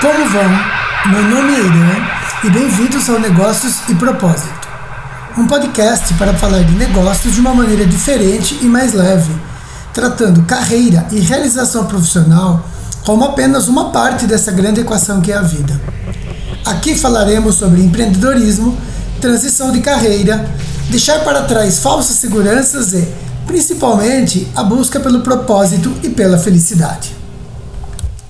Como vão? Meu nome é Irã e bem-vindos ao Negócios e Propósito, um podcast para falar de negócios de uma maneira diferente e mais leve, tratando carreira e realização profissional como apenas uma parte dessa grande equação que é a vida. Aqui falaremos sobre empreendedorismo, transição de carreira, deixar para trás falsas seguranças e, principalmente, a busca pelo propósito e pela felicidade.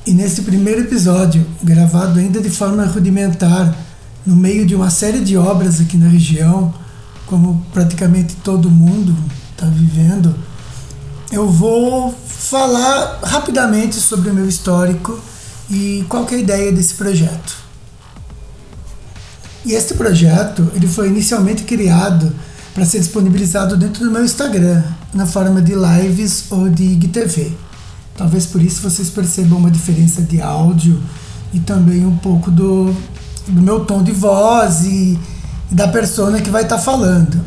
E nesse primeiro episódio, gravado ainda de forma rudimentar, no meio de uma série de obras aqui na região, como praticamente todo mundo está vivendo, eu vou falar rapidamente sobre o meu histórico e qual é a ideia desse projeto. E este projeto ele foi inicialmente criado para ser disponibilizado dentro do meu Instagram, na forma de lives ou de IGTV. Talvez por isso vocês percebam uma diferença de áudio e também um pouco do, do meu tom de voz e, e da persona que vai estar tá falando.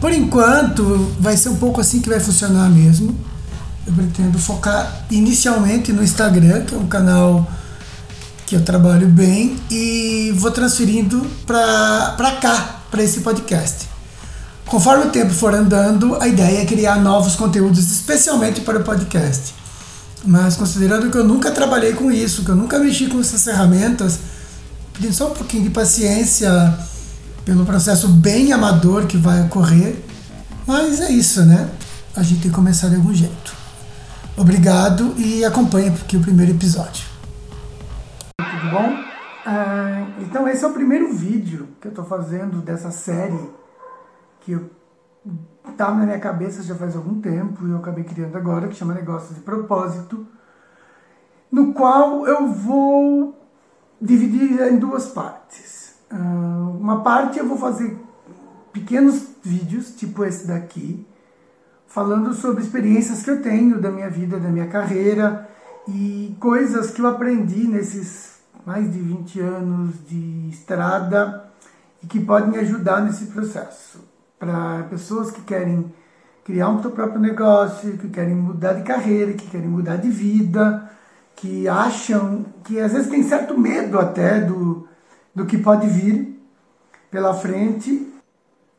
Por enquanto, vai ser um pouco assim que vai funcionar mesmo. Eu pretendo focar inicialmente no Instagram, que é um canal que eu trabalho bem, e vou transferindo para cá, para esse podcast. Conforme o tempo for andando, a ideia é criar novos conteúdos especialmente para o podcast. Mas considerando que eu nunca trabalhei com isso, que eu nunca mexi com essas ferramentas, pedindo só um pouquinho de paciência pelo processo bem amador que vai ocorrer. Mas é isso, né? A gente tem que começar de algum jeito. Obrigado e acompanhe aqui o primeiro episódio. Tudo bom? Ah, então esse é o primeiro vídeo que eu estou fazendo dessa série que estava na minha cabeça já faz algum tempo e eu acabei criando agora, que chama Negócios de Propósito, no qual eu vou dividir em duas partes. Uh, uma parte eu vou fazer pequenos vídeos, tipo esse daqui, falando sobre experiências que eu tenho da minha vida, da minha carreira e coisas que eu aprendi nesses mais de 20 anos de estrada e que podem ajudar nesse processo para pessoas que querem criar um próprio negócio, que querem mudar de carreira, que querem mudar de vida, que acham que às vezes tem certo medo até do, do que pode vir pela frente.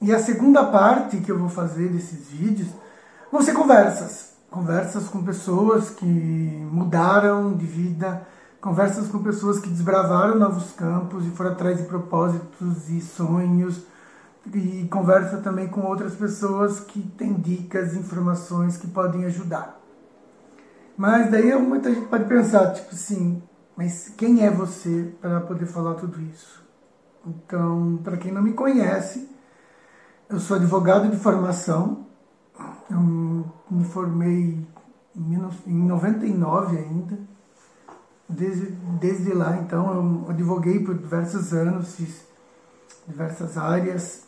E a segunda parte que eu vou fazer desses vídeos vão ser conversas. Conversas com pessoas que mudaram de vida, conversas com pessoas que desbravaram novos campos e foram atrás de propósitos e sonhos e conversa também com outras pessoas que têm dicas, informações que podem ajudar. Mas daí muita gente pode pensar, tipo assim, mas quem é você para poder falar tudo isso? Então, para quem não me conhece, eu sou advogado de formação, eu me formei em 99 ainda, desde, desde lá então eu advoguei por diversos anos, fiz diversas áreas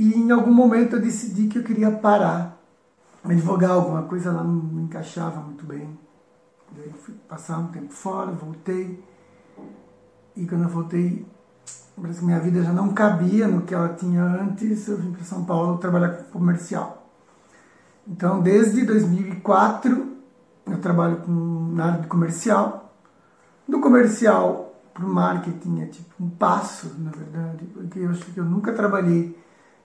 e em algum momento eu decidi que eu queria parar, advogar alguma coisa lá não me encaixava muito bem. Daí fui passar um tempo fora, voltei. E quando eu voltei, parece que minha vida já não cabia no que ela tinha antes. Eu vim para São Paulo trabalhar com comercial. Então, desde 2004, eu trabalho com, na área de comercial. Do comercial para o marketing é tipo um passo, na verdade, porque eu acho que eu nunca trabalhei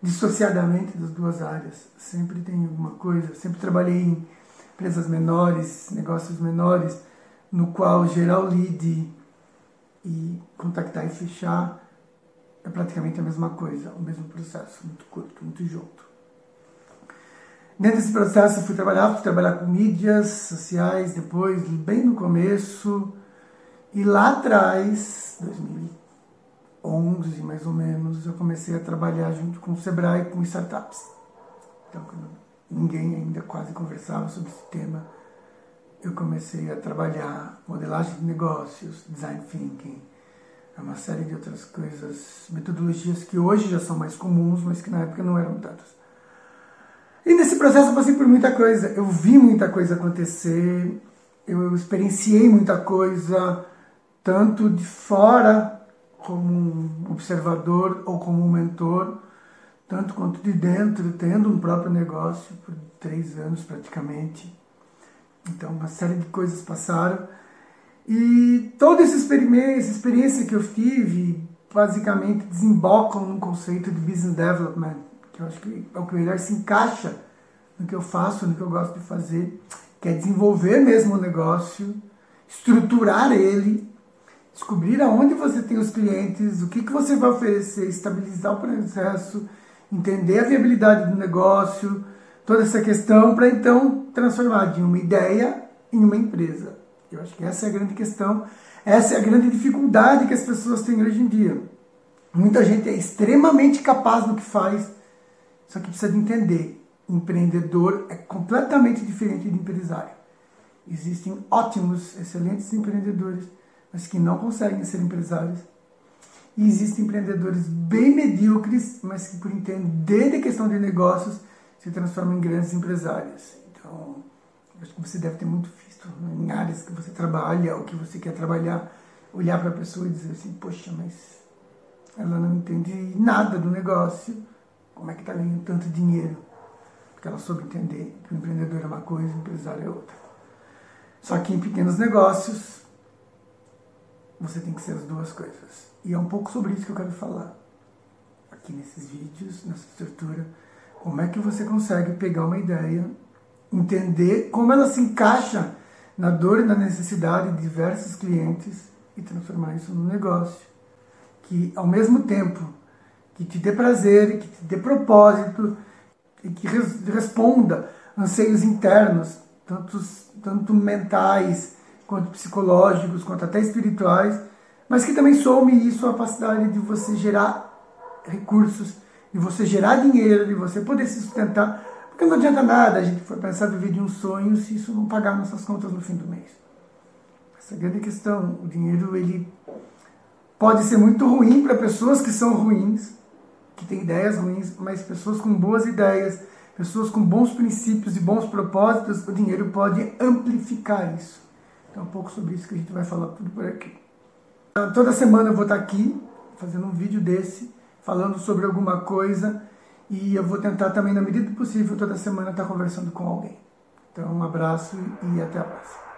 dissociadamente das duas áreas. Sempre tem alguma coisa. Sempre trabalhei em empresas menores, negócios menores, no qual gerar o lead e contactar e fechar é praticamente a mesma coisa, o mesmo processo, muito curto, muito junto. Dentro desse processo fui trabalhar, fui trabalhar com mídias sociais, depois, bem no começo, e lá atrás, 2000 11, mais ou menos, eu comecei a trabalhar junto com o Sebrae com startups. Então, ninguém ainda quase conversava sobre esse tema, eu comecei a trabalhar modelagem de negócios, design thinking, uma série de outras coisas, metodologias que hoje já são mais comuns, mas que na época não eram tantas. E nesse processo eu passei por muita coisa, eu vi muita coisa acontecer, eu experienciei muita coisa, tanto de fora como um observador ou como um mentor, tanto quanto de dentro, tendo um próprio negócio por três anos praticamente. Então, uma série de coisas passaram E toda essa experiência, experiência que eu tive, basicamente desembocam num conceito de business development, que eu acho que é o que melhor se encaixa no que eu faço, no que eu gosto de fazer, que é desenvolver mesmo o negócio, estruturar ele, descobrir aonde você tem os clientes, o que, que você vai oferecer, estabilizar o processo, entender a viabilidade do negócio, toda essa questão, para então transformar de uma ideia em uma empresa. Eu acho que essa é a grande questão, essa é a grande dificuldade que as pessoas têm hoje em dia. Muita gente é extremamente capaz no que faz, só que precisa de entender. Empreendedor é completamente diferente de empresário. Existem ótimos, excelentes empreendedores, mas que não conseguem ser empresários. E existem empreendedores bem medíocres, mas que por entender de questão de negócios se transformam em grandes empresários. Então, acho que você deve ter muito visto em áreas que você trabalha ou que você quer trabalhar, olhar para a pessoa e dizer assim, poxa, mas ela não entende nada do negócio, como é que está ganhando tanto dinheiro? Porque ela soube entender que o empreendedor é uma coisa, o empresário é outra. Só que em pequenos negócios, você tem que ser as duas coisas. E é um pouco sobre isso que eu quero falar aqui nesses vídeos, nessa estrutura. Como é que você consegue pegar uma ideia, entender como ela se encaixa na dor e na necessidade de diversos clientes e transformar isso num negócio que, ao mesmo tempo, que te dê prazer, que te dê propósito e que res responda anseios internos, tanto, tanto mentais quanto psicológicos, quanto até espirituais, mas que também some isso a capacidade de você gerar recursos, de você gerar dinheiro, de você poder se sustentar, porque não adianta nada a gente for pensar viver de um sonho se isso não pagar nossas contas no fim do mês. Essa é a grande questão. O dinheiro ele pode ser muito ruim para pessoas que são ruins, que têm ideias ruins, mas pessoas com boas ideias, pessoas com bons princípios e bons propósitos, o dinheiro pode amplificar isso. Então, é um pouco sobre isso que a gente vai falar tudo por aqui. Toda semana eu vou estar aqui fazendo um vídeo desse, falando sobre alguma coisa e eu vou tentar também, na medida do possível, toda semana estar conversando com alguém. Então, um abraço e até a próxima.